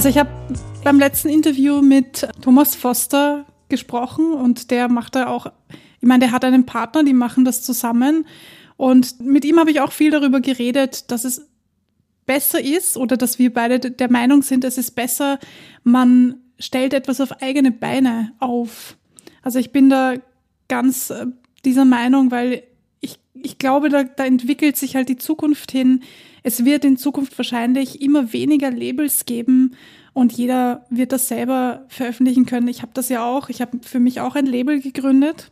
Also ich habe beim letzten Interview mit Thomas Foster gesprochen und der macht da auch, ich meine, der hat einen Partner, die machen das zusammen. Und mit ihm habe ich auch viel darüber geredet, dass es besser ist oder dass wir beide der Meinung sind, es ist besser, man stellt etwas auf eigene Beine auf. Also ich bin da ganz äh, dieser Meinung, weil ich, ich glaube, da, da entwickelt sich halt die Zukunft hin. Es wird in Zukunft wahrscheinlich immer weniger Labels geben und jeder wird das selber veröffentlichen können. Ich habe das ja auch. Ich habe für mich auch ein Label gegründet,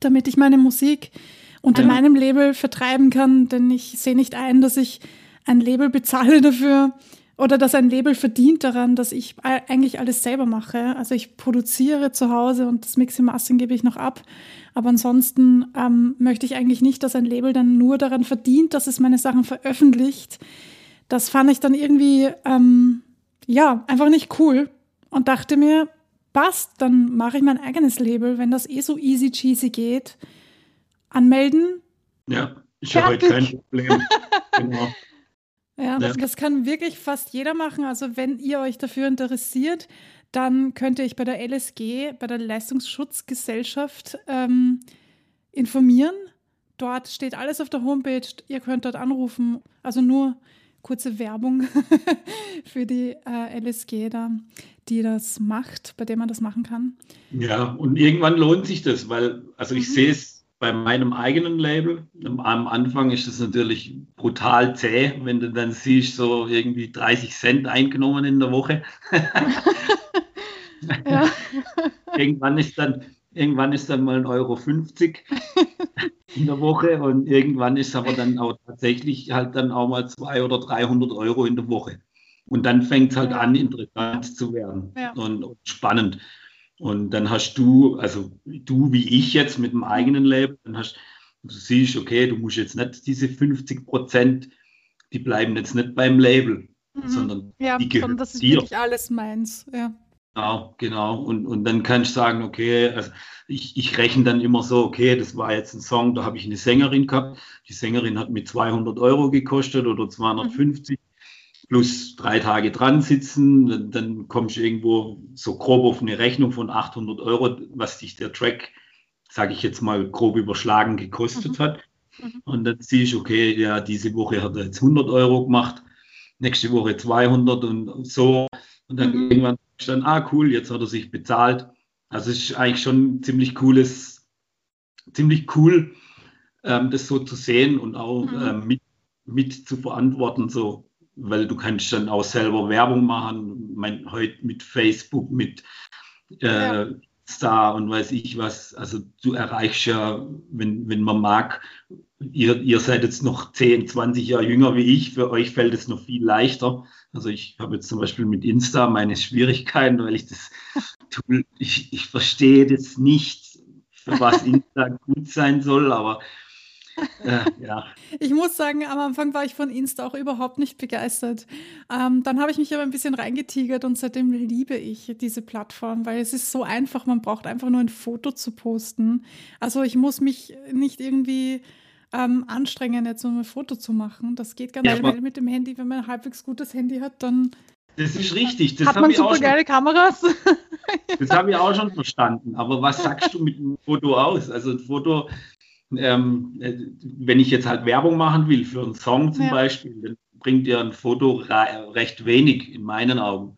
damit ich meine Musik unter ja. meinem Label vertreiben kann, denn ich sehe nicht ein, dass ich ein Label bezahle dafür, oder dass ein Label verdient daran, dass ich eigentlich alles selber mache. Also ich produziere zu Hause und das Mixing Mastering gebe ich noch ab. Aber ansonsten ähm, möchte ich eigentlich nicht, dass ein Label dann nur daran verdient, dass es meine Sachen veröffentlicht. Das fand ich dann irgendwie, ähm, ja, einfach nicht cool und dachte mir, passt, dann mache ich mein eigenes Label, wenn das eh so easy cheesy geht. Anmelden. Ja, ich habe heute kein Problem. genau. Ja, ja. Das, kann wirklich fast jeder machen. Also wenn ihr euch dafür interessiert, dann könnt ihr euch bei der LSG, bei der Leistungsschutzgesellschaft, ähm, informieren. Dort steht alles auf der Homepage. Ihr könnt dort anrufen. Also nur kurze Werbung für die äh, LSG da, die das macht, bei der man das machen kann. Ja, und irgendwann lohnt sich das, weil, also ich mhm. sehe es bei meinem eigenen Label. Am Anfang ist es natürlich brutal zäh, wenn du dann siehst, so irgendwie 30 Cent eingenommen in der Woche. irgendwann ist dann irgendwann ist dann mal ein Euro 50 in der Woche und irgendwann ist aber dann auch tatsächlich halt dann auch mal 200 oder 300 Euro in der Woche. Und dann fängt es halt ja. an, interessant zu werden ja. und, und spannend. Und dann hast du, also du wie ich jetzt mit dem eigenen Label, dann hast du siehst, okay, du musst jetzt nicht diese 50 Prozent, die bleiben jetzt nicht beim Label, mhm. sondern ja, die gehören das ist dir. wirklich alles meins, ja. Genau, genau. Und, und dann kannst du sagen, okay, also ich, ich rechne dann immer so, okay, das war jetzt ein Song, da habe ich eine Sängerin gehabt. Die Sängerin hat mir 200 Euro gekostet oder 250. Mhm plus drei Tage dran sitzen, dann, dann kommst du irgendwo so grob auf eine Rechnung von 800 Euro, was dich der Track, sage ich jetzt mal grob überschlagen, gekostet mhm. hat. Mhm. Und dann siehst du, okay, ja, diese Woche hat er jetzt 100 Euro gemacht, nächste Woche 200 und so. Und dann mhm. irgendwann dann, ah cool, jetzt hat er sich bezahlt. Also es ist eigentlich schon ziemlich cooles, ziemlich cool, ähm, das so zu sehen und auch mhm. ähm, mit, mit zu verantworten, so weil du kannst dann auch selber Werbung machen. Mein, heute mit Facebook, mit äh, ja. Star und weiß ich was. Also du erreichst ja, wenn, wenn man mag, ihr, ihr seid jetzt noch 10, 20 Jahre jünger wie ich, für euch fällt es noch viel leichter. Also ich habe jetzt zum Beispiel mit Insta meine Schwierigkeiten, weil ich das Tool, ich, ich verstehe das nicht, für was Insta gut sein soll, aber äh, ja. Ich muss sagen, am Anfang war ich von Insta auch überhaupt nicht begeistert. Ähm, dann habe ich mich aber ein bisschen reingetigert und seitdem liebe ich diese Plattform, weil es ist so einfach. Man braucht einfach nur ein Foto zu posten. Also ich muss mich nicht irgendwie ähm, anstrengen, jetzt um ein Foto zu machen. Das geht ganz ja, schnell mit dem Handy. Wenn man ein halbwegs gutes Handy hat, dann das ist richtig. Das Hat man super geile Kameras? Das habe ich auch schon verstanden. Aber was sagst du mit dem Foto aus? Also ein Foto, ähm, äh, wenn ich jetzt halt Werbung machen will für einen Song zum ja. Beispiel, dann bringt ja ein Foto recht wenig in meinen Augen.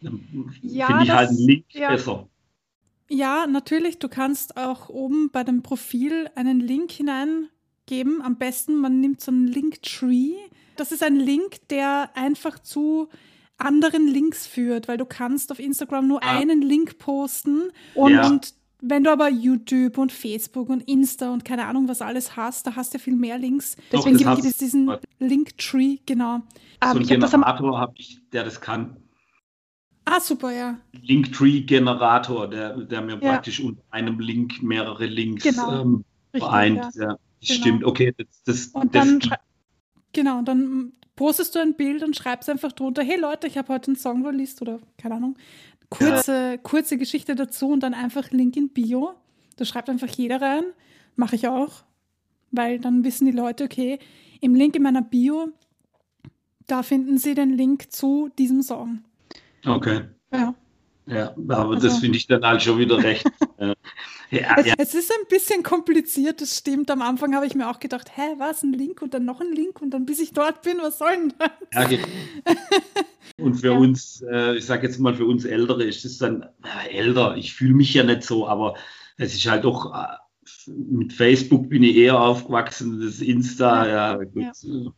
Dann ja, finde ich das, halt einen Link ja. besser. Ja, natürlich. Du kannst auch oben bei dem Profil einen Link hineingeben. Am besten, man nimmt so einen Linktree. Das ist ein Link, der einfach zu anderen Links führt, weil du kannst auf Instagram nur ah. einen Link posten und, ja. und wenn du aber YouTube und Facebook und Insta und keine Ahnung was alles hast, da hast du ja viel mehr Links. Deswegen Doch, gibt es diesen Linktree, genau. So um, einen Generator habe ich, der das kann. Ah, super, ja. Linktree-Generator, der, der mir ja. praktisch unter einem Link mehrere Links genau. ähm, Richtig, vereint. Ja. ja genau. Stimmt, okay. Das, das, und dann genau, und dann postest du ein Bild und schreibst einfach drunter, hey Leute, ich habe heute einen Song released oder keine Ahnung. Kurze, ja. kurze Geschichte dazu und dann einfach Link in Bio. Da schreibt einfach jeder rein. Mache ich auch. Weil dann wissen die Leute, okay, im Link in meiner Bio, da finden sie den Link zu diesem Song. Okay. Ja. Ja, aber also, das finde ich dann halt schon wieder recht. ja, es, ja. es, ist ein bisschen kompliziert, das stimmt. Am Anfang habe ich mir auch gedacht, hä, was, ein Link und dann noch ein Link und dann bis ich dort bin, was soll denn das? Ja, genau. Und für ja. uns, äh, ich sage jetzt mal, für uns Ältere ist es dann, äh, älter, ich fühle mich ja nicht so, aber es ist halt doch, äh, mit Facebook bin ich eher aufgewachsen, das Insta, ja, ja gut. Ja.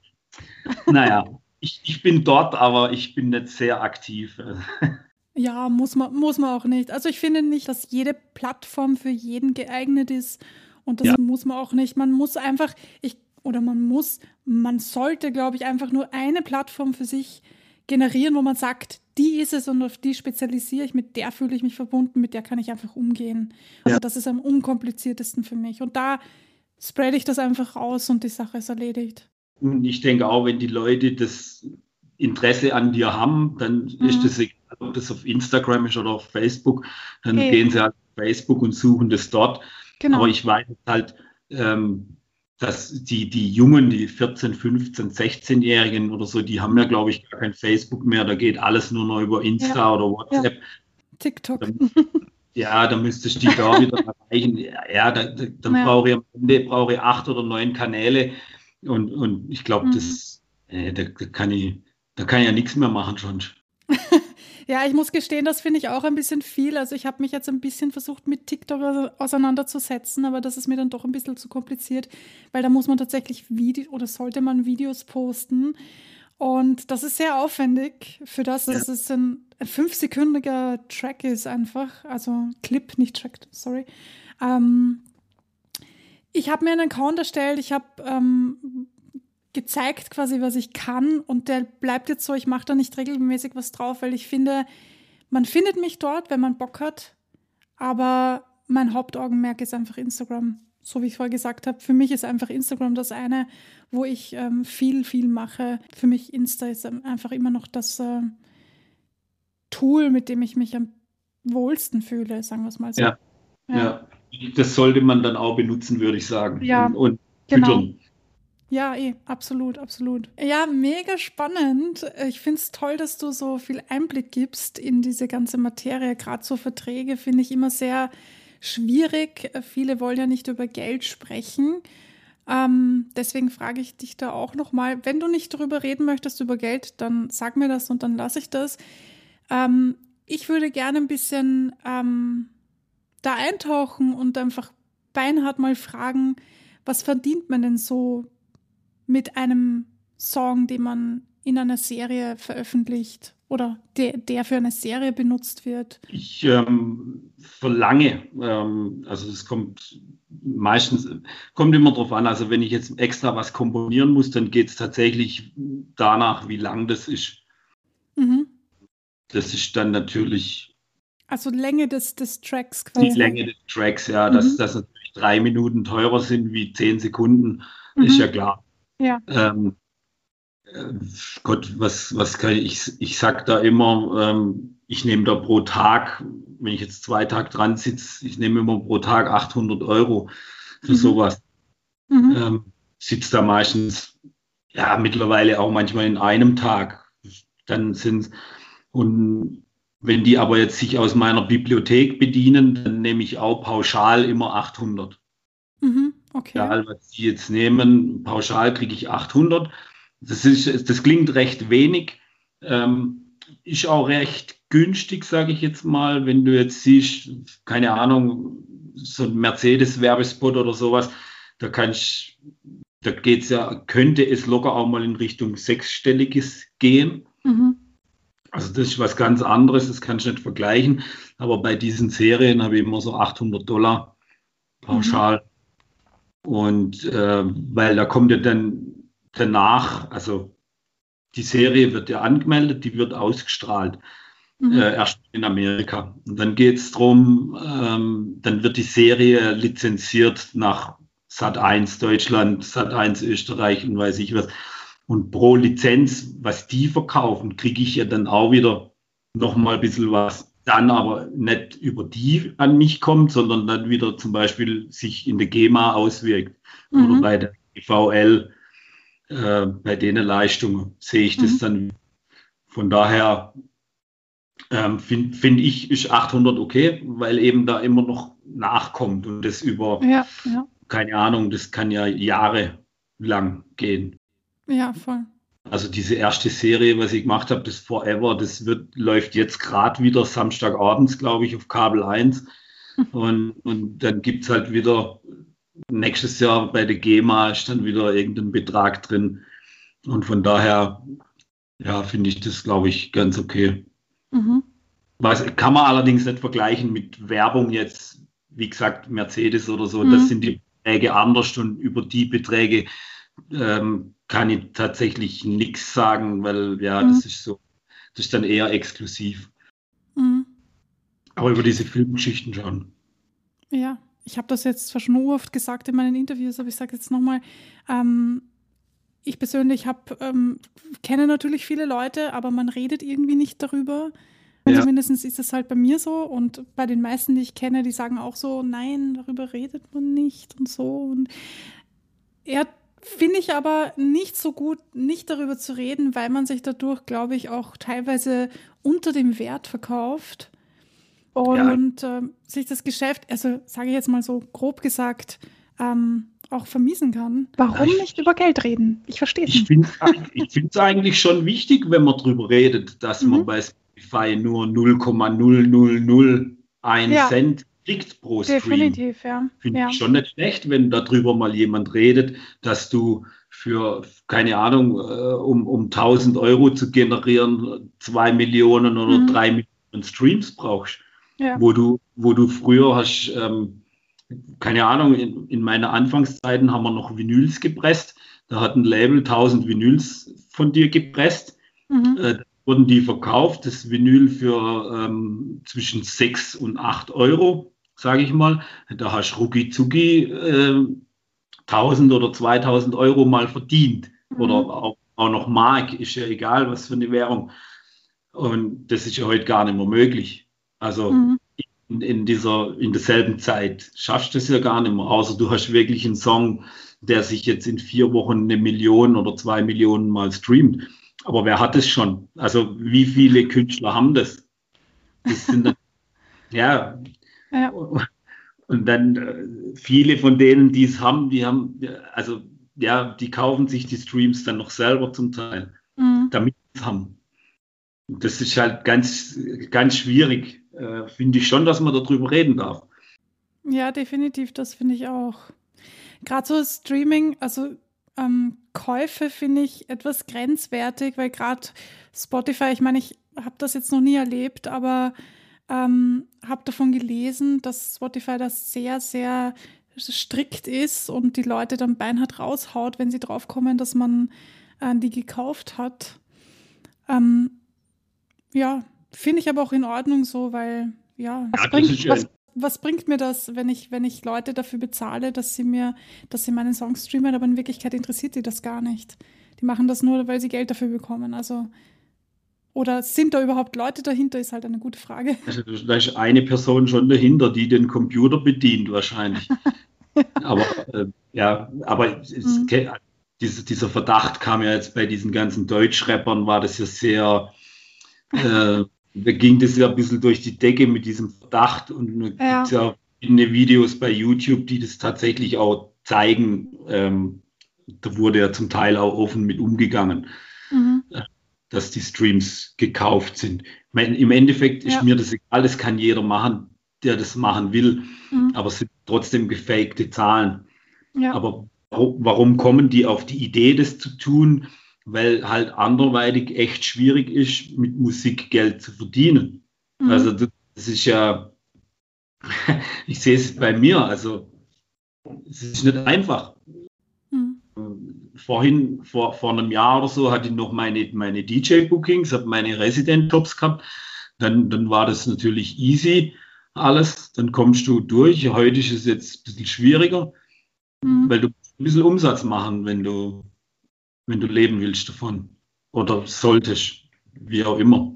Naja, ich, ich bin dort, aber ich bin nicht sehr aktiv. Ja, muss man, muss man auch nicht. Also ich finde nicht, dass jede Plattform für jeden geeignet ist. Und das ja. muss man auch nicht. Man muss einfach, ich, oder man muss, man sollte, glaube ich, einfach nur eine Plattform für sich generieren, wo man sagt, die ist es und auf die spezialisiere ich, mit der fühle ich mich verbunden, mit der kann ich einfach umgehen. Also ja. das ist am unkompliziertesten für mich. Und da spreade ich das einfach aus und die Sache ist erledigt. Und ich denke auch, wenn die Leute das Interesse an dir haben, dann mhm. ist das egal, ob das auf Instagram ist oder auf Facebook, dann okay. gehen sie halt auf Facebook und suchen das dort. Genau. Aber ich weiß halt, ähm, dass die, die Jungen, die 14, 15, 16-Jährigen oder so, die haben ja, glaube ich, gar kein Facebook mehr. Da geht alles nur noch über Insta ja. oder WhatsApp. Ja. TikTok. Dann, ja, da müsstest du die da wieder erreichen. Ja, da, da, dann ja. brauche ich am Ende brauche ich acht oder neun Kanäle. Und, und ich glaube, mhm. das, äh, da, da, kann ich, da kann ich ja nichts mehr machen schon. Ja, ich muss gestehen, das finde ich auch ein bisschen viel. Also ich habe mich jetzt ein bisschen versucht, mit TikTok auseinanderzusetzen, aber das ist mir dann doch ein bisschen zu kompliziert, weil da muss man tatsächlich Video oder sollte man Videos posten. Und das ist sehr aufwendig für das, dass ja. es ein, ein fünfsekündiger Track ist einfach. Also Clip, nicht Track, sorry. Ähm, ich habe mir einen Account erstellt, ich habe ähm, gezeigt quasi, was ich kann und der bleibt jetzt so, ich mache da nicht regelmäßig was drauf, weil ich finde, man findet mich dort, wenn man Bock hat, aber mein Hauptaugenmerk ist einfach Instagram. So wie ich vorher gesagt habe, für mich ist einfach Instagram das eine, wo ich ähm, viel, viel mache. Für mich Insta ist einfach immer noch das äh, Tool, mit dem ich mich am wohlsten fühle, sagen wir es mal so. Ja, ja. ja. das sollte man dann auch benutzen, würde ich sagen. Ja, und, und genau. Ja, eh, absolut, absolut. Ja, mega spannend. Ich finde es toll, dass du so viel Einblick gibst in diese ganze Materie. Gerade so Verträge finde ich immer sehr schwierig. Viele wollen ja nicht über Geld sprechen. Ähm, deswegen frage ich dich da auch nochmal, wenn du nicht darüber reden möchtest, über Geld, dann sag mir das und dann lasse ich das. Ähm, ich würde gerne ein bisschen ähm, da eintauchen und einfach beinhart mal fragen, was verdient man denn so mit einem Song, den man in einer Serie veröffentlicht oder der, der für eine Serie benutzt wird? Ich ähm, verlange, ähm, also es kommt meistens, kommt immer drauf an, also wenn ich jetzt extra was komponieren muss, dann geht es tatsächlich danach, wie lang das ist. Mhm. Das ist dann natürlich. Also Länge des, des Tracks quasi. Die Länge des Tracks, ja, mhm. dass das natürlich drei Minuten teurer sind wie zehn Sekunden, mhm. ist ja klar. Ja. Ähm, äh, Gott, was, was kann ich, ich sag da immer, ähm, ich nehme da pro Tag, wenn ich jetzt zwei Tage dran sitze, ich nehme immer pro Tag 800 Euro für mhm. sowas. Mhm. Ähm, sitzt da meistens, ja, mittlerweile auch manchmal in einem Tag. Dann sind und wenn die aber jetzt sich aus meiner Bibliothek bedienen, dann nehme ich auch pauschal immer 800. Mhm. Okay. Egal, was Sie jetzt nehmen, pauschal kriege ich 800. Das, ist, das klingt recht wenig, ähm, ist auch recht günstig, sage ich jetzt mal. Wenn du jetzt siehst, keine Ahnung, so ein Mercedes-Werbespot oder sowas, da kannst da geht's ja, könnte es locker auch mal in Richtung sechsstelliges gehen. Mhm. Also das ist was ganz anderes, das kannst du nicht vergleichen. Aber bei diesen Serien habe ich immer so 800 Dollar pauschal. Mhm. Und äh, weil da kommt ja dann danach, also die Serie wird ja angemeldet, die wird ausgestrahlt. Mhm. Äh, erst in Amerika. Und dann geht es darum, ähm, dann wird die Serie lizenziert nach Sat 1 Deutschland, Sat 1 Österreich und weiß ich was. Und pro Lizenz, was die verkaufen, kriege ich ja dann auch wieder noch mal ein bisschen was dann aber nicht über die an mich kommt, sondern dann wieder zum Beispiel sich in der GEMA auswirkt mhm. oder bei der VL, äh, bei denen Leistungen sehe ich das mhm. dann. Von daher ähm, finde find ich, ist 800 okay, weil eben da immer noch nachkommt und das über, ja, ja. keine Ahnung, das kann ja Jahre lang gehen. Ja, voll. Also diese erste Serie, was ich gemacht habe, das Forever, das wird, läuft jetzt gerade wieder Samstagabends, glaube ich, auf Kabel 1. Und, und dann gibt es halt wieder nächstes Jahr bei der GEMA ist dann wieder irgendein Betrag drin. Und von daher, ja, finde ich das, glaube ich, ganz okay. Mhm. Was kann man allerdings nicht vergleichen mit Werbung jetzt, wie gesagt, Mercedes oder so. Mhm. Das sind die Beträge anders und über die Beträge ähm, kann ich tatsächlich nichts sagen, weil ja, mhm. das ist so, das ist dann eher exklusiv. Mhm. Aber über diese Filmgeschichten schon. Ja, ich habe das jetzt zwar schon oft gesagt in meinen Interviews, aber ich sage jetzt nochmal, ähm, ich persönlich hab, ähm, kenne natürlich viele Leute, aber man redet irgendwie nicht darüber. Ja. Zumindest ist das halt bei mir so und bei den meisten, die ich kenne, die sagen auch so, nein, darüber redet man nicht und so. Und er finde ich aber nicht so gut, nicht darüber zu reden, weil man sich dadurch, glaube ich, auch teilweise unter dem Wert verkauft und ja. äh, sich das Geschäft, also sage ich jetzt mal so grob gesagt, ähm, auch vermiesen kann. Warum ich, nicht über Geld reden? Ich verstehe es nicht. Ich finde es eigentlich schon wichtig, wenn man darüber redet, dass mhm. man bei Spotify nur 0,0001 ja. Cent kriegt pro Stream. Definitiv, ja. Finde ja. ich schon nicht schlecht, wenn darüber mal jemand redet, dass du für, keine Ahnung, äh, um, um 1000 Euro zu generieren, zwei Millionen oder mhm. drei Millionen Streams brauchst. Ja. Wo, du, wo du früher hast, ähm, keine Ahnung, in, in meinen Anfangszeiten haben wir noch Vinyls gepresst. Da hat ein Label 1000 Vinyls von dir gepresst. Mhm. Äh, wurden die verkauft, das Vinyl für ähm, zwischen 6 und 8 Euro sage ich mal. Da hast du rucki zucki äh, 1000 oder 2000 Euro mal verdient. Mhm. Oder auch, auch noch Mark, ist ja egal, was für eine Währung. Und das ist ja heute gar nicht mehr möglich. Also mhm. in, in, dieser, in derselben Zeit schaffst du es ja gar nicht mehr, außer du hast wirklich einen Song, der sich jetzt in vier Wochen eine Million oder zwei Millionen mal streamt. Aber wer hat es schon? Also wie viele Künstler haben das? Das sind dann, ja, ja. Und dann äh, viele von denen, die es haben, die haben, also ja, die kaufen sich die Streams dann noch selber zum Teil, mhm. damit sie es haben. Und das ist halt ganz, ganz schwierig. Äh, finde ich schon, dass man darüber reden darf. Ja, definitiv, das finde ich auch. Gerade so Streaming, also ähm, Käufe finde ich etwas grenzwertig, weil gerade Spotify, ich meine, ich habe das jetzt noch nie erlebt, aber ähm, habe davon gelesen, dass Spotify das sehr, sehr strikt ist und die Leute dann beinhart raushaut, wenn sie draufkommen, dass man äh, die gekauft hat. Ähm, ja, finde ich aber auch in Ordnung so, weil ja, was, ja, bringt, was, was, bringt mir das, wenn ich, wenn ich Leute dafür bezahle, dass sie mir, dass sie meinen Song streamen, aber in Wirklichkeit interessiert die das gar nicht. Die machen das nur, weil sie Geld dafür bekommen. Also oder sind da überhaupt Leute dahinter, ist halt eine gute Frage. Also da ist eine Person schon dahinter, die den Computer bedient wahrscheinlich. aber äh, ja, aber es, mhm. dieser, dieser Verdacht kam ja jetzt bei diesen ganzen Deutschrappern, war das ja sehr, äh, da ging das ja ein bisschen durch die Decke mit diesem Verdacht und ja. gibt ja verschiedene Videos bei YouTube, die das tatsächlich auch zeigen. Ähm, da wurde ja zum Teil auch offen mit umgegangen. Dass die Streams gekauft sind. Im Endeffekt ist ja. mir das egal, das kann jeder machen, der das machen will, mhm. aber es sind trotzdem gefakte Zahlen. Ja. Aber warum kommen die auf die Idee, das zu tun? Weil halt anderweitig echt schwierig ist, mit Musik Geld zu verdienen. Mhm. Also das ist ja, ich sehe es bei mir, also es ist nicht einfach vorhin, vor, vor einem Jahr oder so, hatte ich noch meine, meine DJ-Bookings, habe meine Resident-Jobs gehabt. Dann, dann war das natürlich easy alles. Dann kommst du durch. Heute ist es jetzt ein bisschen schwieriger, mhm. weil du ein bisschen Umsatz machen, wenn du, wenn du leben willst davon. Oder solltest, wie auch immer.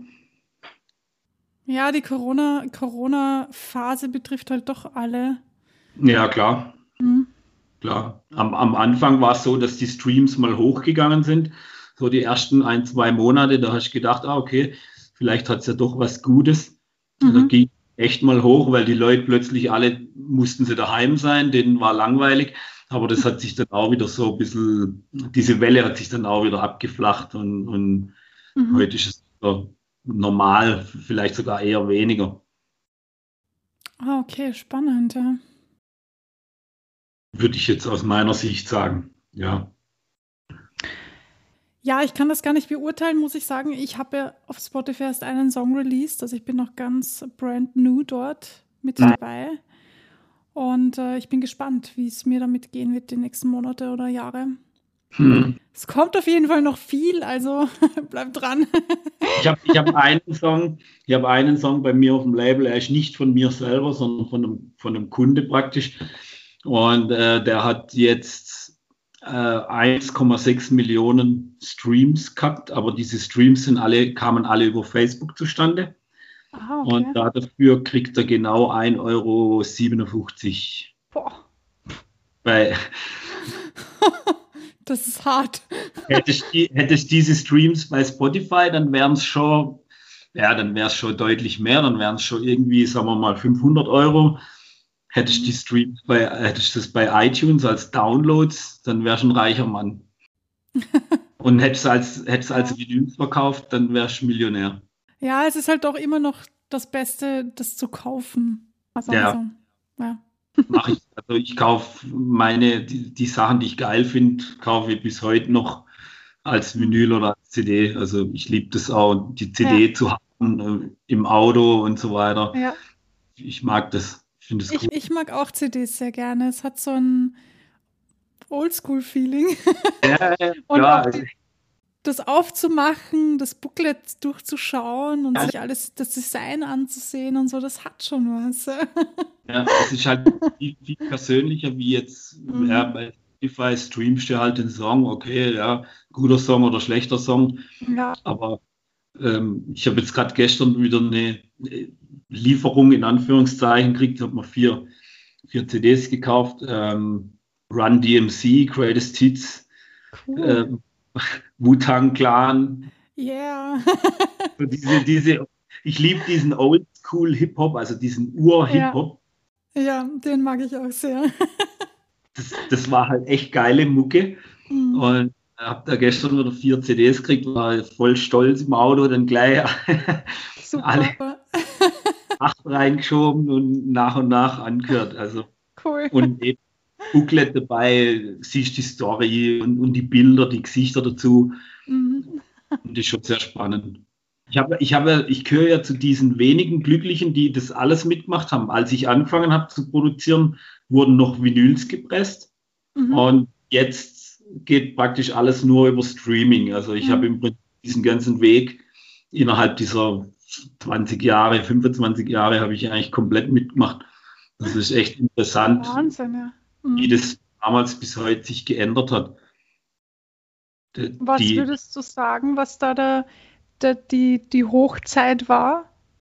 Ja, die Corona-Phase Corona betrifft halt doch alle. Ja, klar. Mhm. Klar, am, am Anfang war es so, dass die Streams mal hochgegangen sind. So die ersten ein, zwei Monate, da hast du gedacht, ah, okay, vielleicht hat es ja doch was Gutes. Mhm. Da ging echt mal hoch, weil die Leute plötzlich alle mussten sie daheim sein, denen war langweilig. Aber das hat sich dann auch wieder so ein bisschen, diese Welle hat sich dann auch wieder abgeflacht und, und mhm. heute ist es normal, vielleicht sogar eher weniger. Ah, okay, spannend, ja. Würde ich jetzt aus meiner Sicht sagen, ja. Ja, ich kann das gar nicht beurteilen, muss ich sagen. Ich habe ja auf Spotify erst einen Song released, also ich bin noch ganz brand new dort mit dabei. Und äh, ich bin gespannt, wie es mir damit gehen wird die nächsten Monate oder Jahre. Hm. Es kommt auf jeden Fall noch viel, also bleib dran. ich habe ich hab einen Song, ich habe einen Song bei mir auf dem Label, er ist nicht von mir selber, sondern von einem, von einem Kunde praktisch. Und äh, der hat jetzt äh, 1,6 Millionen Streams gehabt, aber diese Streams sind alle, kamen alle über Facebook zustande. Aha, okay. Und dafür kriegt er genau 1,57 Euro. Boah. Bei, das ist hart. Hättest du hättest diese Streams bei Spotify, dann wären es schon, ja, dann wäre es schon deutlich mehr, dann wären es schon irgendwie, sagen wir mal, 500 Euro. Hättest du die Streams bei, hättest das bei iTunes als Downloads, dann wärst du ein reicher Mann. Und hättest du als, hättest als Vinyls verkauft, dann wärst du Millionär. Ja, es ist halt doch immer noch das Beste, das zu kaufen. Also, ja. Also, ja. Mache ich. Also ich kaufe meine, die, die Sachen, die ich geil finde, kaufe ich bis heute noch als Vinyl oder als CD. Also ich liebe das auch, die CD ja. zu haben äh, im Auto und so weiter. Ja. Ich mag das. Ich finde es cool. Ich, ich mag auch CDs sehr gerne. Es hat so ein Oldschool-Feeling. Ja, ja, und ja. Auch die, das aufzumachen, das Booklet durchzuschauen und ja. sich alles, das Design anzusehen und so, das hat schon was. Ja, es ist halt viel, viel persönlicher wie jetzt mhm. ja, bei Spotify streamst du halt den Song, okay, ja, guter Song oder schlechter Song. Ja. Aber ähm, ich habe jetzt gerade gestern wieder eine Lieferung in Anführungszeichen gekriegt, habe mir vier, vier CDs gekauft. Ähm, Run DMC, Greatest Hits. Cool. Ähm, Wu-Tang Clan. Yeah. so diese, diese, ich liebe diesen Oldschool Hip-Hop, also diesen Ur-Hip-Hop. Ja. ja. den mag ich auch sehr. das, das war halt echt geile Mucke. Mhm. Und habe da gestern wieder vier CDs gekriegt, war voll stolz im Auto, dann gleich alle acht reingeschoben und nach und nach angehört. Also cool. Und eben Booklet dabei, siehst die Story und, und die Bilder, die Gesichter dazu. Mhm. Und das ist schon sehr spannend. Ich, habe, ich, habe, ich gehöre ja zu diesen wenigen Glücklichen, die das alles mitgemacht haben. Als ich angefangen habe zu produzieren, wurden noch Vinyls gepresst. Mhm. Und jetzt geht praktisch alles nur über Streaming. Also ich mhm. habe im Prinzip diesen ganzen Weg innerhalb dieser 20 Jahre, 25 Jahre habe ich eigentlich komplett mitgemacht. Das ist echt interessant. Wahnsinn, ja mhm. wie das damals bis heute sich geändert hat. Die, was würdest du sagen, was da der, der, die, die Hochzeit war?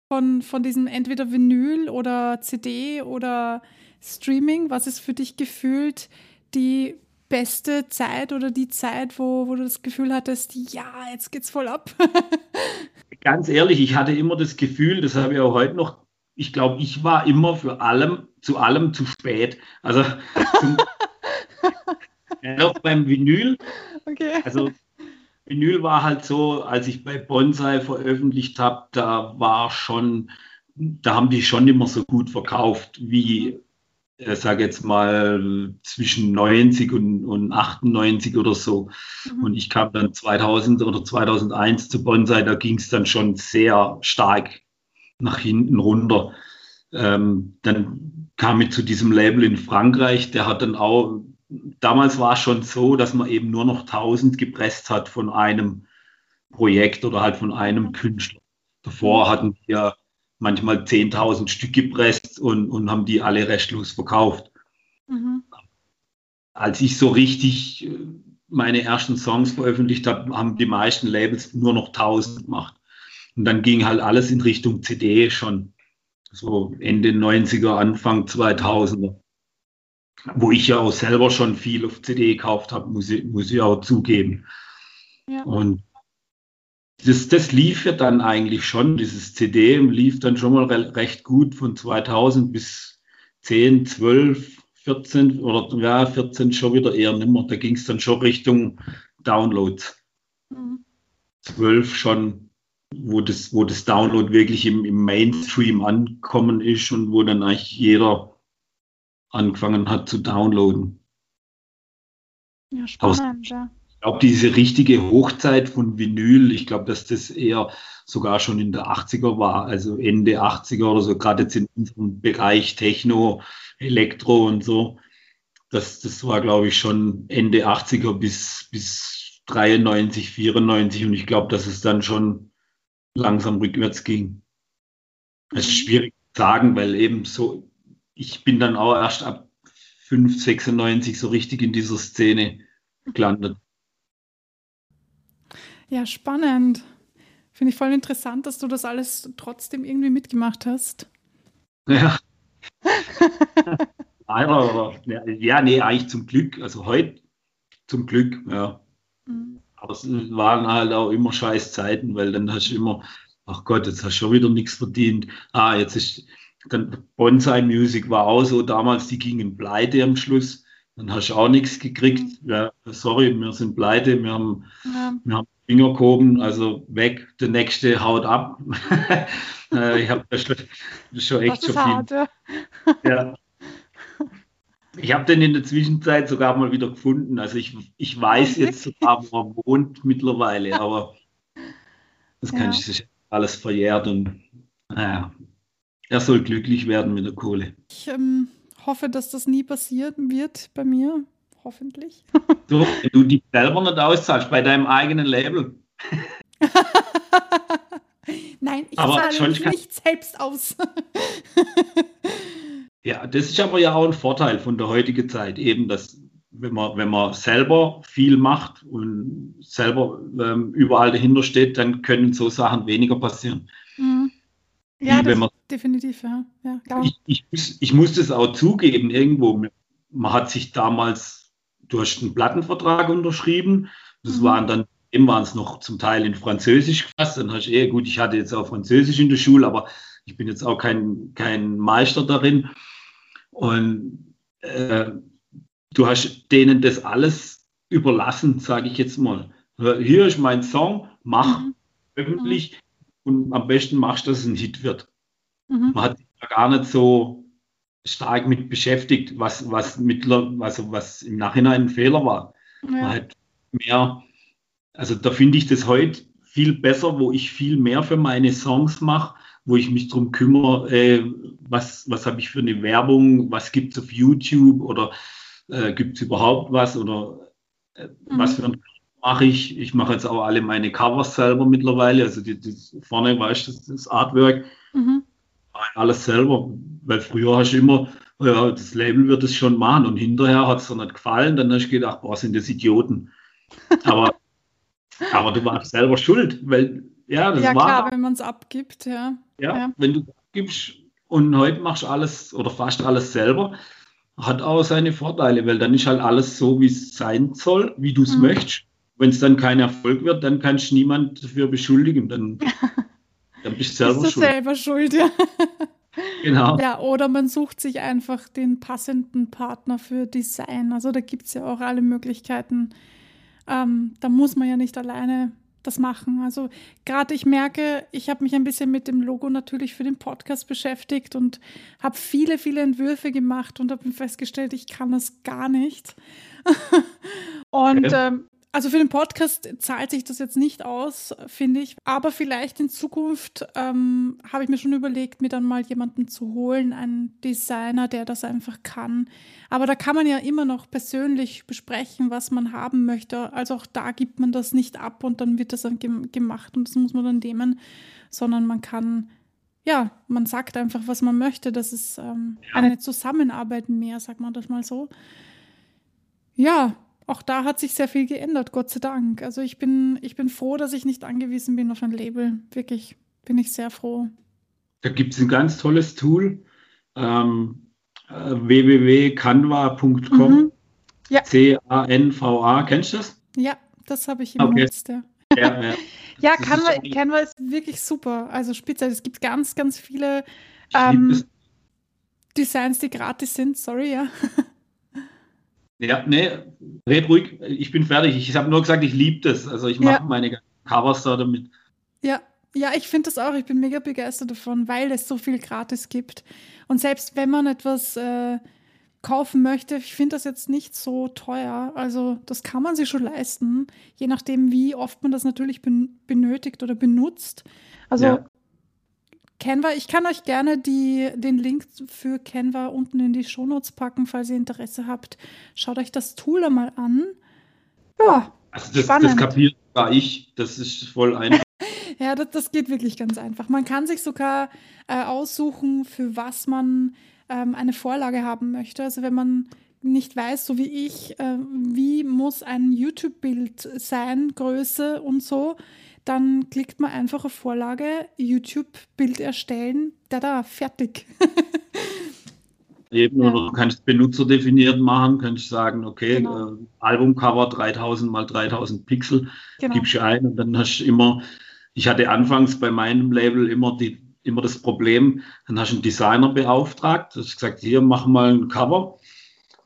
Von, von diesem entweder Vinyl oder CD oder Streaming, was ist für dich gefühlt die beste Zeit oder die Zeit, wo, wo du das Gefühl hattest, ja, jetzt geht's voll ab? Ganz ehrlich, ich hatte immer das Gefühl, das habe ich auch heute noch, ich glaube, ich war immer für allem zu allem zu spät. Also zum, ja, beim Vinyl. Okay. Also Vinyl war halt so, als ich bei Bonsai veröffentlicht habe, da war schon, da haben die schon immer so gut verkauft wie, ich äh, sage jetzt mal, zwischen 90 und, und 98 oder so. Mhm. Und ich kam dann 2000 oder 2001 zu Bonsai, da ging es dann schon sehr stark nach hinten runter. Ähm, dann kam ich zu diesem Label in Frankreich, der hat dann auch, damals war es schon so, dass man eben nur noch 1000 gepresst hat von einem Projekt oder halt von einem Künstler. Davor hatten wir manchmal 10.000 Stück gepresst und, und haben die alle restlos verkauft. Mhm. Als ich so richtig äh, meine ersten Songs veröffentlicht habe, haben die meisten Labels nur noch 1000 gemacht. Und dann ging halt alles in Richtung CD schon so Ende 90er, Anfang 2000er, wo ich ja auch selber schon viel auf CD gekauft habe, muss ich, muss ich auch zugeben. Ja. Und das, das lief ja dann eigentlich schon, dieses CD lief dann schon mal re recht gut von 2000 bis 10, 12, 14 oder ja, 14 schon wieder eher nimmer. Da ging es dann schon Richtung Downloads. Mhm. 12 schon, wo das, wo das Download wirklich im, im Mainstream ankommen ist und wo dann eigentlich jeder angefangen hat zu downloaden. Ja, spannend, ja glaube, diese richtige Hochzeit von Vinyl, ich glaube, dass das eher sogar schon in der 80er war, also Ende 80er oder so, gerade jetzt in unserem Bereich Techno, Elektro und so. Das, das war, glaube ich, schon Ende 80er bis, bis 93, 94 und ich glaube, dass es dann schon langsam rückwärts ging. Es ist schwierig zu sagen, weil eben so, ich bin dann auch erst ab 5, 96 so richtig in dieser Szene gelandet. Ja, spannend. Finde ich voll interessant, dass du das alles trotzdem irgendwie mitgemacht hast. Ja. Aber, ja, nee, eigentlich zum Glück. Also heute zum Glück, ja. Mhm. Aber es waren halt auch immer scheiß Zeiten, weil dann hast du immer, ach Gott, jetzt hast du schon wieder nichts verdient. Ah, jetzt ist, dann Bonsai Music war auch so damals, die gingen pleite am Schluss. Dann hast du auch nichts gekriegt. Mhm. Ja, sorry, wir sind pleite, wir haben, ja. wir haben Finger gehoben, also weg, der nächste haut ab. Äh, ich habe das schon, schon echt schon hart, viel. Ja. Ich habe den in der Zwischenzeit sogar mal wieder gefunden. Also ich, ich weiß jetzt sogar, wo er wohnt mittlerweile, aber das kann ja. ich sich alles verjährt und naja, er soll glücklich werden mit der Kohle. Ich ähm, hoffe, dass das nie passieren wird bei mir hoffentlich. So, wenn du die selber nicht auszahlst bei deinem eigenen Label. Nein, ich aber zahle mich nicht selbst aus. ja, das ist aber ja auch ein Vorteil von der heutigen Zeit, eben, dass wenn man, wenn man selber viel macht und selber ähm, überall dahinter steht, dann können so Sachen weniger passieren. Mhm. Ja, das man, definitiv, ja. ja ich, ich, muss, ich muss das auch zugeben, irgendwo. Man hat sich damals du hast einen Plattenvertrag unterschrieben. Das mhm. waren dann, eben waren es noch zum Teil in Französisch gefasst. Dann hast du eh, gut, ich hatte jetzt auch Französisch in der Schule, aber ich bin jetzt auch kein, kein Meister darin. Und äh, du hast denen das alles überlassen, sage ich jetzt mal. Hier ist mein Song, mach mhm. öffentlich und am besten machst du, dass es ein Hit wird. Mhm. Man hat sich da gar nicht so stark mit beschäftigt, was, was, mittler, also was im Nachhinein ein Fehler war. Ja. Man hat mehr, also da finde ich das heute viel besser, wo ich viel mehr für meine Songs mache, wo ich mich darum kümmere, äh, was, was habe ich für eine Werbung, was gibt es auf YouTube oder äh, gibt es überhaupt was oder äh, mhm. was für ein mache ich. Ich mache jetzt auch alle meine Covers selber mittlerweile, also die, die vorne weißt du, das, das Artwork. Mhm alles selber, weil früher hast du immer, ja, das Label wird es schon machen und hinterher hat es dir nicht gefallen, dann hast du gedacht, boah, sind das Idioten. Aber, aber du warst selber schuld, weil, ja, das ja, war. Ja, klar, wenn man es abgibt, ja. ja. ja. wenn du abgibst und heute machst du alles oder fast alles selber, hat auch seine Vorteile, weil dann ist halt alles so, wie es sein soll, wie du es mhm. möchtest. Wenn es dann kein Erfolg wird, dann kannst du niemand dafür beschuldigen. Dann Dann bist du selber bist selber schuld, ja. Genau. Ja, oder man sucht sich einfach den passenden Partner für Design. Also da gibt es ja auch alle Möglichkeiten. Ähm, da muss man ja nicht alleine das machen. Also gerade ich merke, ich habe mich ein bisschen mit dem Logo natürlich für den Podcast beschäftigt und habe viele, viele Entwürfe gemacht und habe festgestellt, ich kann das gar nicht. und ähm, also für den Podcast zahlt sich das jetzt nicht aus, finde ich. Aber vielleicht in Zukunft ähm, habe ich mir schon überlegt, mir dann mal jemanden zu holen, einen Designer, der das einfach kann. Aber da kann man ja immer noch persönlich besprechen, was man haben möchte. Also auch da gibt man das nicht ab und dann wird das dann gemacht und das muss man dann nehmen, sondern man kann ja, man sagt einfach, was man möchte. Das ist ähm, eine Zusammenarbeit mehr, sagt man das mal so. Ja, auch da hat sich sehr viel geändert, Gott sei Dank. Also ich bin, ich bin froh, dass ich nicht angewiesen bin auf ein Label. Wirklich, bin ich sehr froh. Da gibt es ein ganz tolles Tool, ähm, äh, www.canva.com. Mhm. Ja. C-A-N-V-A, kennst du das? Ja, das habe ich immer okay. Ja. Ja, ja. ja Canva, ist Canva ist wirklich super. Also spitze. Es gibt ganz, ganz viele ähm, Designs, die gratis sind. Sorry, ja. Ja, nee, red ruhig. Ich bin fertig. Ich habe nur gesagt, ich liebe das. Also ich mache ja. meine Covers da damit. Ja, ja, ich finde das auch. Ich bin mega begeistert davon, weil es so viel gratis gibt. Und selbst wenn man etwas äh, kaufen möchte, ich finde das jetzt nicht so teuer. Also das kann man sich schon leisten, je nachdem, wie oft man das natürlich ben benötigt oder benutzt. Also ja. Canva, ich kann euch gerne die, den Link für Canva unten in die Shownotes packen, falls ihr Interesse habt. Schaut euch das Tool einmal an. Ja, also das, spannend. das kapiert gar ich. Das ist voll einfach. ja, das, das, geht wirklich ganz einfach. Man kann sich sogar äh, aussuchen, für was man ähm, eine Vorlage haben möchte. Also wenn man nicht weiß, so wie ich, äh, wie muss ein YouTube-Bild sein, Größe und so, dann klickt man einfach auf Vorlage, YouTube-Bild erstellen, da da, fertig. Eben, ja. oder du kannst benutzerdefiniert machen, kannst sagen, okay, genau. äh, Albumcover 3000 mal 3000 Pixel, genau. gibst du ein und dann hast du immer, ich hatte anfangs bei meinem Label immer die immer das Problem, dann hast du einen Designer beauftragt, hast gesagt, hier mach mal ein Cover.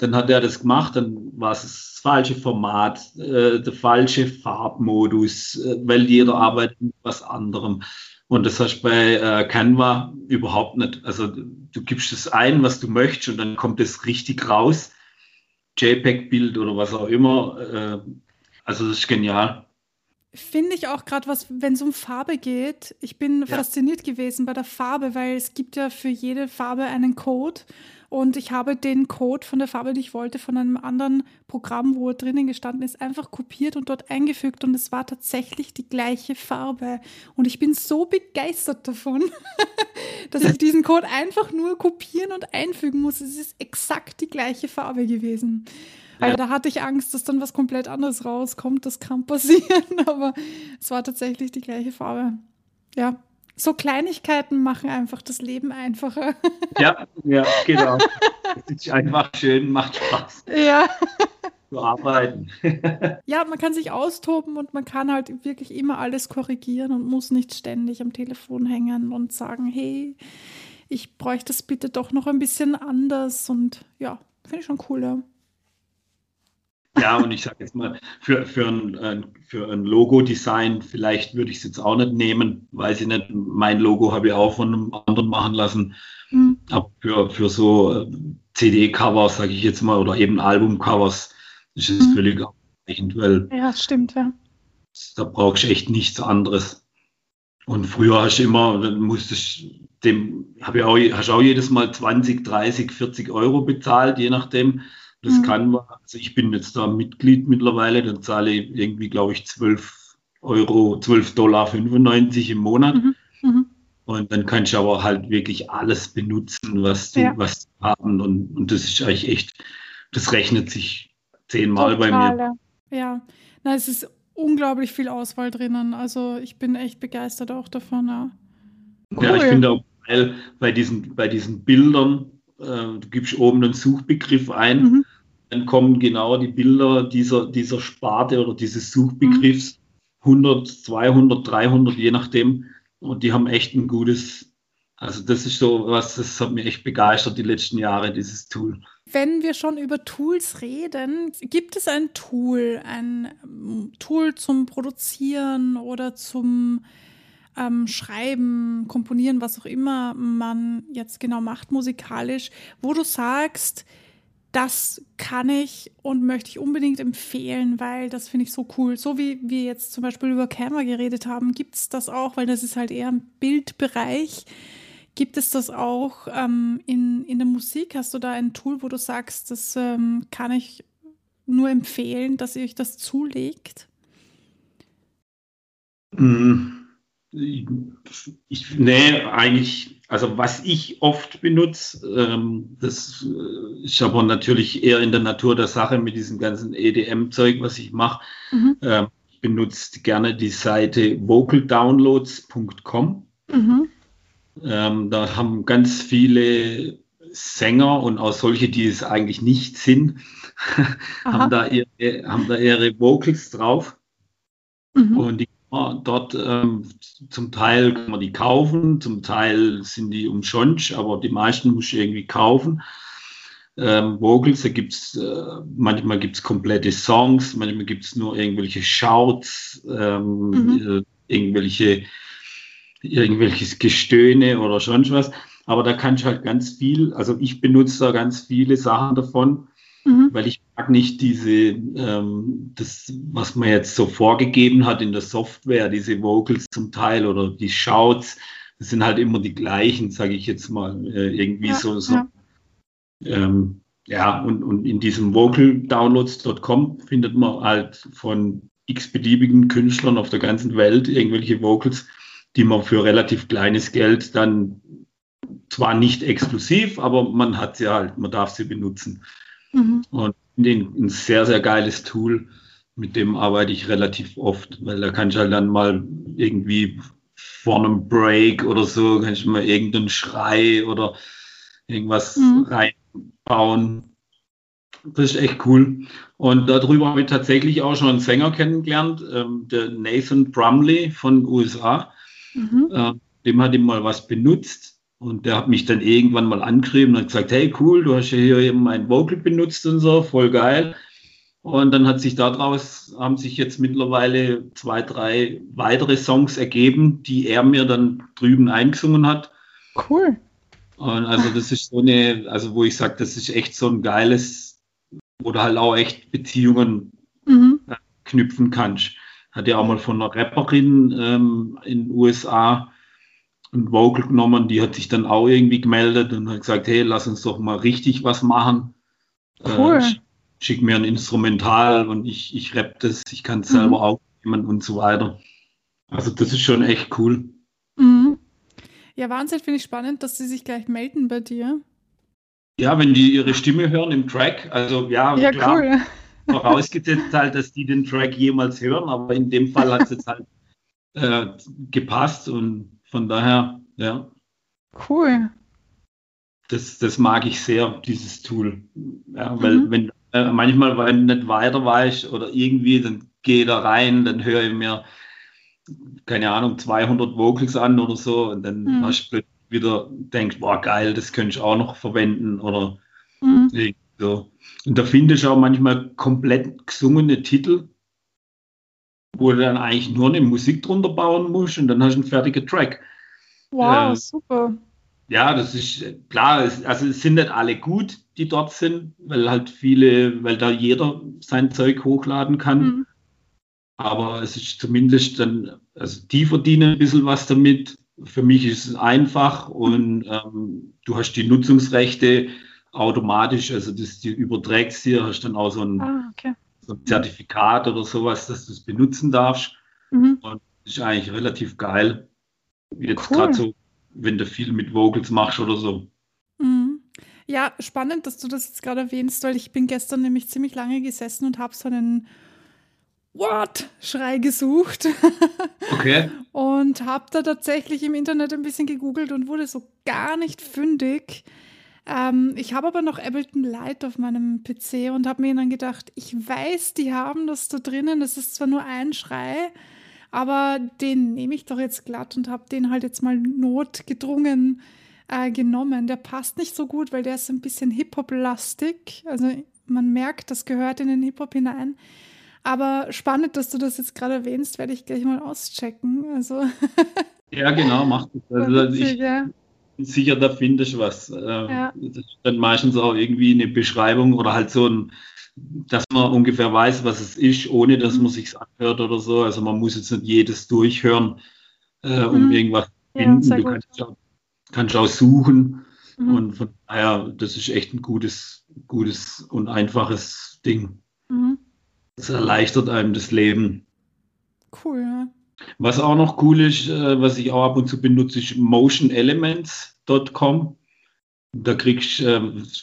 Dann hat er das gemacht, dann war es das falsche Format, äh, der falsche Farbmodus, äh, weil jeder arbeitet mit was anderem. Und das hast du bei äh, Canva überhaupt nicht. Also du gibst es ein, was du möchtest, und dann kommt es richtig raus. JPEG-Bild oder was auch immer. Äh, also das ist genial. Finde ich auch gerade was, wenn es um Farbe geht. Ich bin ja. fasziniert gewesen bei der Farbe, weil es gibt ja für jede Farbe einen Code. Und ich habe den Code von der Farbe, die ich wollte, von einem anderen Programm, wo er drinnen gestanden ist, einfach kopiert und dort eingefügt. Und es war tatsächlich die gleiche Farbe. Und ich bin so begeistert davon, dass ich diesen Code einfach nur kopieren und einfügen muss. Es ist exakt die gleiche Farbe gewesen. Weil ja. da hatte ich Angst, dass dann was komplett anderes rauskommt. Das kann passieren, aber es war tatsächlich die gleiche Farbe. Ja, so Kleinigkeiten machen einfach das Leben einfacher. Ja, ja, genau. Es ist einfach schön, macht Spaß. Ja. Zu arbeiten. Ja, man kann sich austoben und man kann halt wirklich immer alles korrigieren und muss nicht ständig am Telefon hängen und sagen, hey, ich bräuchte das bitte doch noch ein bisschen anders und ja, finde ich schon cool, ja. Ja, und ich sage jetzt mal, für, für ein, für ein Logo-Design, vielleicht würde ich es jetzt auch nicht nehmen, weiß ich nicht. Mein Logo habe ich auch von einem anderen machen lassen. Mhm. Aber für, für so äh, CD-Covers, sage ich jetzt mal, oder eben Album-Covers, ist es mhm. völlig ausreichend, weil. Ja, stimmt, ja. Da brauchst du echt nichts anderes. Und früher hast du immer, dann musstest dem, habe ich auch, hast auch jedes Mal 20, 30, 40 Euro bezahlt, je nachdem. Das mhm. kann man, also ich bin jetzt da Mitglied mittlerweile, dann zahle ich irgendwie, glaube ich, 12 Euro, 12 Dollar 95 im Monat. Mhm. Mhm. Und dann kannst du aber halt wirklich alles benutzen, was du, ja. was du haben. Und, und das ist eigentlich echt, das rechnet sich zehnmal bei mir. Ja, na, es ist unglaublich viel Auswahl drinnen. Also ich bin echt begeistert auch davon. Ja, cool. ja ich finde auch geil bei diesen, bei diesen Bildern, äh, du gibst oben einen Suchbegriff ein, mhm. Dann kommen genau die Bilder dieser, dieser Sparte oder dieses Suchbegriffs, mhm. 100, 200, 300, je nachdem. Und die haben echt ein gutes, also das ist so was, das hat mich echt begeistert die letzten Jahre, dieses Tool. Wenn wir schon über Tools reden, gibt es ein Tool, ein Tool zum Produzieren oder zum ähm, Schreiben, Komponieren, was auch immer man jetzt genau macht musikalisch, wo du sagst, das kann ich und möchte ich unbedingt empfehlen, weil das finde ich so cool. So wie wir jetzt zum Beispiel über Camera geredet haben, gibt es das auch, weil das ist halt eher im Bildbereich. Gibt es das auch ähm, in, in der Musik? Hast du da ein Tool, wo du sagst, das ähm, kann ich nur empfehlen, dass ihr euch das zulegt? Mhm. Ich, nee, eigentlich, also was ich oft benutze, ähm, das äh, ist aber natürlich eher in der Natur der Sache mit diesem ganzen EDM-Zeug, was ich mache. Mhm. Ähm, ich benutze gerne die Seite vocaldownloads.com. Mhm. Ähm, da haben ganz viele Sänger und auch solche, die es eigentlich nicht sind, haben, da ihre, haben da ihre Vocals drauf. Mhm. Und die dort ähm, zum Teil kann man die kaufen, zum Teil sind die umsonst, aber die meisten muss ich irgendwie kaufen. Ähm, Vocals, da gibt's äh, manchmal gibt's komplette Songs, manchmal gibt's nur irgendwelche Shouts, ähm, mhm. äh, irgendwelche irgendwelches Gestöhne oder sonst was. Aber da kann ich halt ganz viel, also ich benutze da ganz viele Sachen davon mhm. weil ich mag nicht diese, ähm, das, was man jetzt so vorgegeben hat in der Software, diese Vocals zum Teil oder die Shouts, das sind halt immer die gleichen, sage ich jetzt mal, äh, irgendwie ja, so. so ja. Ähm, ja, und, und in diesem vocaldownloads.com findet man halt von x-beliebigen Künstlern auf der ganzen Welt irgendwelche Vocals, die man für relativ kleines Geld dann zwar nicht exklusiv, aber man hat sie halt, man darf sie benutzen. Mhm. Und ein sehr, sehr geiles Tool. Mit dem arbeite ich relativ oft, weil da kann ich halt dann mal irgendwie vor einem Break oder so, kann ich mal irgendeinen Schrei oder irgendwas mhm. reinbauen. Das ist echt cool. Und darüber habe ich tatsächlich auch schon einen Sänger kennengelernt, ähm, der Nathan Brumley von USA. Mhm. Äh, dem hat ihm mal was benutzt und der hat mich dann irgendwann mal angeschrieben und hat gesagt, hey cool, du hast ja hier eben mein Vocal benutzt und so, voll geil. Und dann hat sich daraus, haben sich jetzt mittlerweile zwei, drei weitere Songs ergeben, die er mir dann drüben eingesungen hat. Cool. Und also das ist so eine, also wo ich sage, das ist echt so ein geiles, wo du halt auch echt Beziehungen mhm. knüpfen kannst. Hat ja auch mal von einer Rapperin ähm, in den USA ein Vocal genommen, die hat sich dann auch irgendwie gemeldet und hat gesagt, hey, lass uns doch mal richtig was machen. Cool. Äh, schick mir ein Instrumental und ich, ich rap das, ich kann es mhm. selber aufnehmen und so weiter. Also das ist schon echt cool. Mhm. Ja, Wahnsinn, finde ich spannend, dass sie sich gleich melden bei dir. Ja, wenn die ihre Stimme hören im Track, also ja, ja klar, cool. vorausgesetzt halt, dass die den Track jemals hören, aber in dem Fall hat es jetzt halt äh, gepasst und von daher, ja. Cool. Das, das mag ich sehr, dieses Tool. Ja, weil mhm. wenn äh, manchmal, wenn ich nicht weiter weiß oder irgendwie, dann gehe da rein, dann höre ich mir, keine Ahnung, 200 Vocals an oder so und dann mhm. hast du wieder denkst, boah, geil, das könnte ich auch noch verwenden oder mhm. so. Und da finde ich auch manchmal komplett gesungene Titel, wo du dann eigentlich nur eine Musik drunter bauen musst und dann hast du einen fertigen Track. Wow, äh, super. Ja, das ist klar. Es, also es sind nicht alle gut, die dort sind, weil halt viele, weil da jeder sein Zeug hochladen kann. Mhm. Aber es ist zumindest dann, also die verdienen ein bisschen was damit. Für mich ist es einfach und ähm, du hast die Nutzungsrechte automatisch, also das du überträgst hier, hast dann auch so ein ah, okay so ein Zertifikat oder sowas, dass du es benutzen darfst. Mhm. Und das ist eigentlich relativ geil. Jetzt cool. gerade so, wenn du viel mit Vocals machst oder so. Mhm. Ja, spannend, dass du das jetzt gerade erwähnst, weil ich bin gestern nämlich ziemlich lange gesessen und habe so einen What-Schrei gesucht. Okay. und habe da tatsächlich im Internet ein bisschen gegoogelt und wurde so gar nicht fündig. Ähm, ich habe aber noch Ableton Light auf meinem PC und habe mir dann gedacht, ich weiß, die haben das da drinnen. Das ist zwar nur ein Schrei, aber den nehme ich doch jetzt glatt und habe den halt jetzt mal notgedrungen äh, genommen. Der passt nicht so gut, weil der ist ein bisschen Hip-Hop-lastig. Also man merkt, das gehört in den Hip-Hop hinein. Aber spannend, dass du das jetzt gerade erwähnst, werde ich gleich mal auschecken. Also ja, genau, mach das. Also, ich, ja sicher, da findest du was. Äh, ja. Das ist dann meistens auch irgendwie eine Beschreibung oder halt so ein, dass man ungefähr weiß, was es ist, ohne dass mhm. man sich anhört oder so. Also man muss jetzt nicht jedes durchhören, äh, um mhm. irgendwas zu finden. Ja, du kannst auch, kannst auch suchen. Mhm. Und von daher, das ist echt ein gutes, gutes und einfaches Ding. Mhm. Das erleichtert einem das Leben. Cool, ja. Was auch noch cool ist, äh, was ich auch ab und zu benutze, ist motionelements.com. Da kriegst du, äh,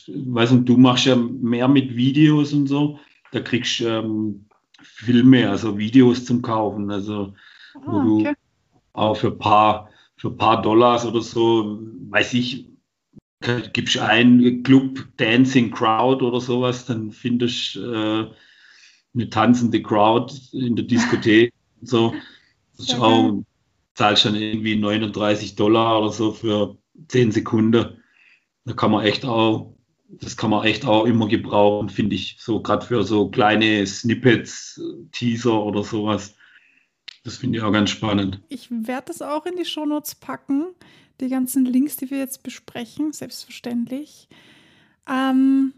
weiß nicht, du machst ja mehr mit Videos und so. Da kriegst du ähm, Filme, also Videos zum Kaufen. Also, ah, wo du okay. auch für ein paar, für paar Dollars oder so, weiß ich, gibst ein Club Dancing Crowd oder sowas, dann findest du äh, eine tanzende Crowd in der Diskothek und so. Auch, zahlst dann irgendwie 39 Dollar oder so für 10 Sekunden. Da kann man echt auch, das kann man echt auch immer gebrauchen, finde ich, so gerade für so kleine Snippets, Teaser oder sowas. Das finde ich auch ganz spannend. Ich werde das auch in die Shownotes packen, die ganzen Links, die wir jetzt besprechen, selbstverständlich. Ähm,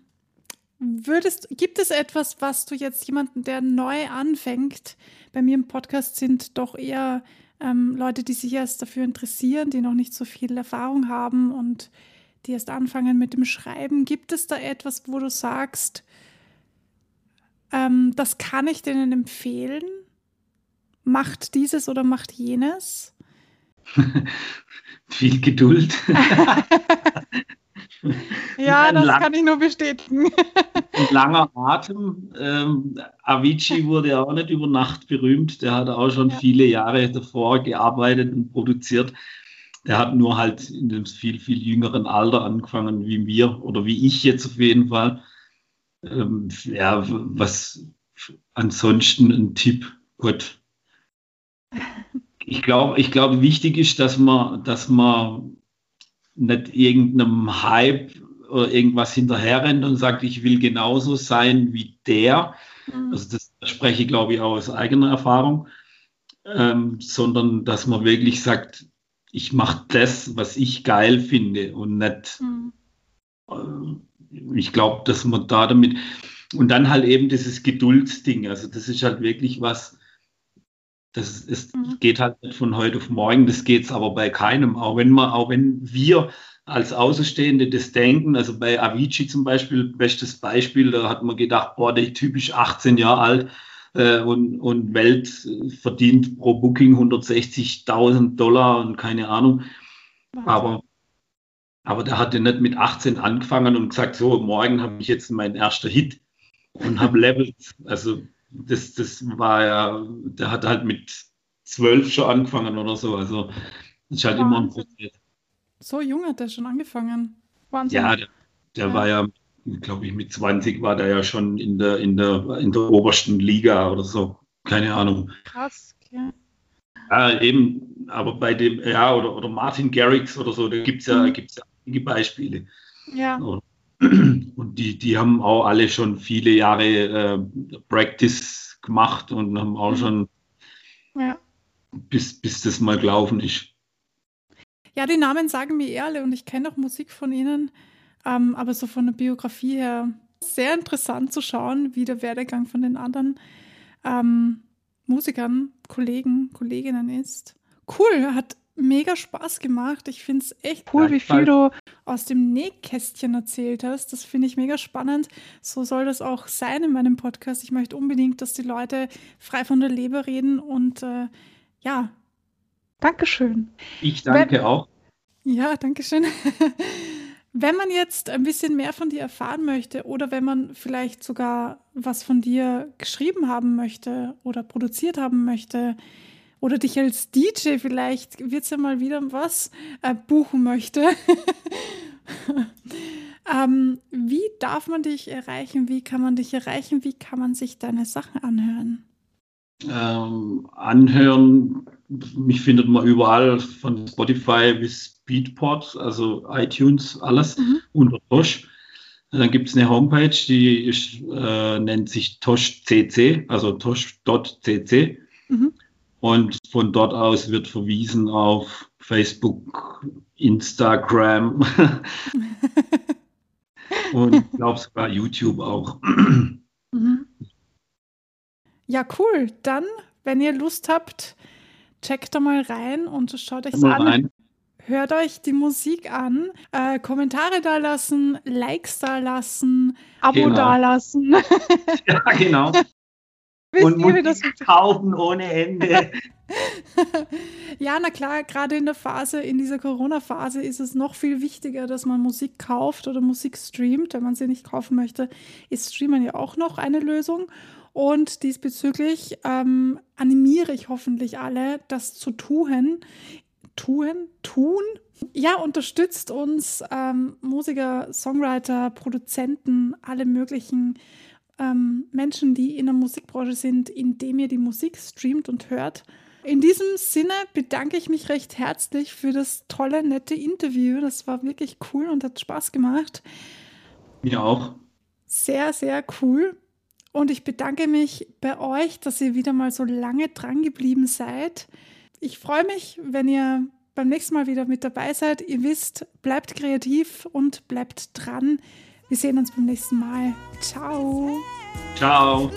würdest, gibt es etwas, was du jetzt jemanden, der neu anfängt, bei mir im Podcast sind doch eher ähm, Leute, die sich erst dafür interessieren, die noch nicht so viel Erfahrung haben und die erst anfangen mit dem Schreiben. Gibt es da etwas, wo du sagst, ähm, das kann ich denen empfehlen? Macht dieses oder macht jenes? Viel Geduld. ja, das lang, kann ich nur bestätigen. ein langer Atem. Ähm, Avicii wurde auch nicht über Nacht berühmt. Der hat auch schon ja. viele Jahre davor gearbeitet und produziert. Der hat nur halt in einem viel, viel jüngeren Alter angefangen wie wir oder wie ich jetzt auf jeden Fall. Ähm, ja, was ansonsten ein Tipp, Gott. Ich glaube, ich glaube, wichtig ist, dass man, dass man nicht irgendeinem Hype oder irgendwas hinterherrennt und sagt, ich will genauso sein wie der. Mhm. Also das spreche ich, glaube ich, auch aus eigener Erfahrung. Ähm, sondern dass man wirklich sagt, ich mache das, was ich geil finde und nicht, mhm. äh, ich glaube, dass man da damit, und dann halt eben dieses Geduldsding, also das ist halt wirklich was, das ist, mhm. geht halt nicht von heute auf morgen, das geht es aber bei keinem. Auch wenn man, auch wenn wir als Außenstehende das denken, also bei Avicii zum Beispiel, bestes Beispiel, da hat man gedacht, boah, der ist typisch 18 Jahre alt äh, und, und Welt verdient pro Booking 160.000 Dollar und keine Ahnung. Aber, aber der hatte nicht mit 18 angefangen und gesagt, so, morgen habe ich jetzt meinen ersten Hit und habe Levels. Also das, das war ja, der hat halt mit zwölf schon angefangen oder so. Also das ist halt Wahnsinn. immer ein Prozess. So jung hat er schon angefangen. Wahnsinn. Ja, der, der ja. war ja, glaube ich, mit 20 war der ja schon in der, in der, in der obersten Liga oder so. Keine Ahnung. Krass, okay. Ja, eben, aber bei dem, ja, oder, oder Martin Garrix oder so, da gibt es ja, mhm. gibt's ja einige Beispiele. Ja. Und die, die haben auch alle schon viele Jahre äh, Practice gemacht und haben auch mhm. schon, ja. bis, bis das mal gelaufen ist. Ja, die Namen sagen mir eh alle und ich kenne auch Musik von ihnen, ähm, aber so von der Biografie her sehr interessant zu schauen, wie der Werdegang von den anderen ähm, Musikern, Kollegen, Kolleginnen ist. Cool, hat mega Spaß gemacht. Ich finde es echt cool, wie viel du aus dem Nähkästchen erzählt hast. Das finde ich mega spannend. So soll das auch sein in meinem Podcast. Ich möchte unbedingt, dass die Leute frei von der Leber reden und äh, ja, Dankeschön. Ich danke Wenn, auch. Ja, danke schön. Wenn man jetzt ein bisschen mehr von dir erfahren möchte oder wenn man vielleicht sogar was von dir geschrieben haben möchte oder produziert haben möchte, oder dich als DJ vielleicht, wird es ja mal wieder was, äh, buchen möchte. ähm, wie darf man dich erreichen? Wie kann man dich erreichen? Wie kann man sich deine Sachen anhören? Ähm, anhören, mich findet man überall von Spotify bis Beatport, also iTunes, alles mhm. unter Tosh. Dann gibt es eine Homepage, die ist, äh, nennt sich tosh.cc, also tosh.cc. Mhm. Und von dort aus wird verwiesen auf Facebook, Instagram und ich glaube sogar YouTube auch. Mhm. Ja, cool. Dann, wenn ihr Lust habt, checkt da mal rein und schaut euch an. Rein. Hört euch die Musik an, äh, Kommentare da lassen, Likes da lassen, Abo genau. da lassen. ja, genau. Und Musik das kaufen ohne Ende. ja, na klar, gerade in der Phase, in dieser Corona-Phase ist es noch viel wichtiger, dass man Musik kauft oder Musik streamt. Wenn man sie nicht kaufen möchte, ist Streamen ja auch noch eine Lösung. Und diesbezüglich ähm, animiere ich hoffentlich alle, das zu tun. Tun? Tun? Ja, unterstützt uns ähm, Musiker, Songwriter, Produzenten, alle möglichen ähm, Menschen, die in der Musikbranche sind, indem ihr die Musik streamt und hört. In diesem Sinne bedanke ich mich recht herzlich für das tolle, nette Interview. Das war wirklich cool und hat Spaß gemacht. Mir auch. Sehr, sehr cool. Und ich bedanke mich bei euch, dass ihr wieder mal so lange dran geblieben seid. Ich freue mich, wenn ihr beim nächsten Mal wieder mit dabei seid. Ihr wisst, bleibt kreativ und bleibt dran. Wir sehen uns beim nächsten Mal. Ciao. Ciao.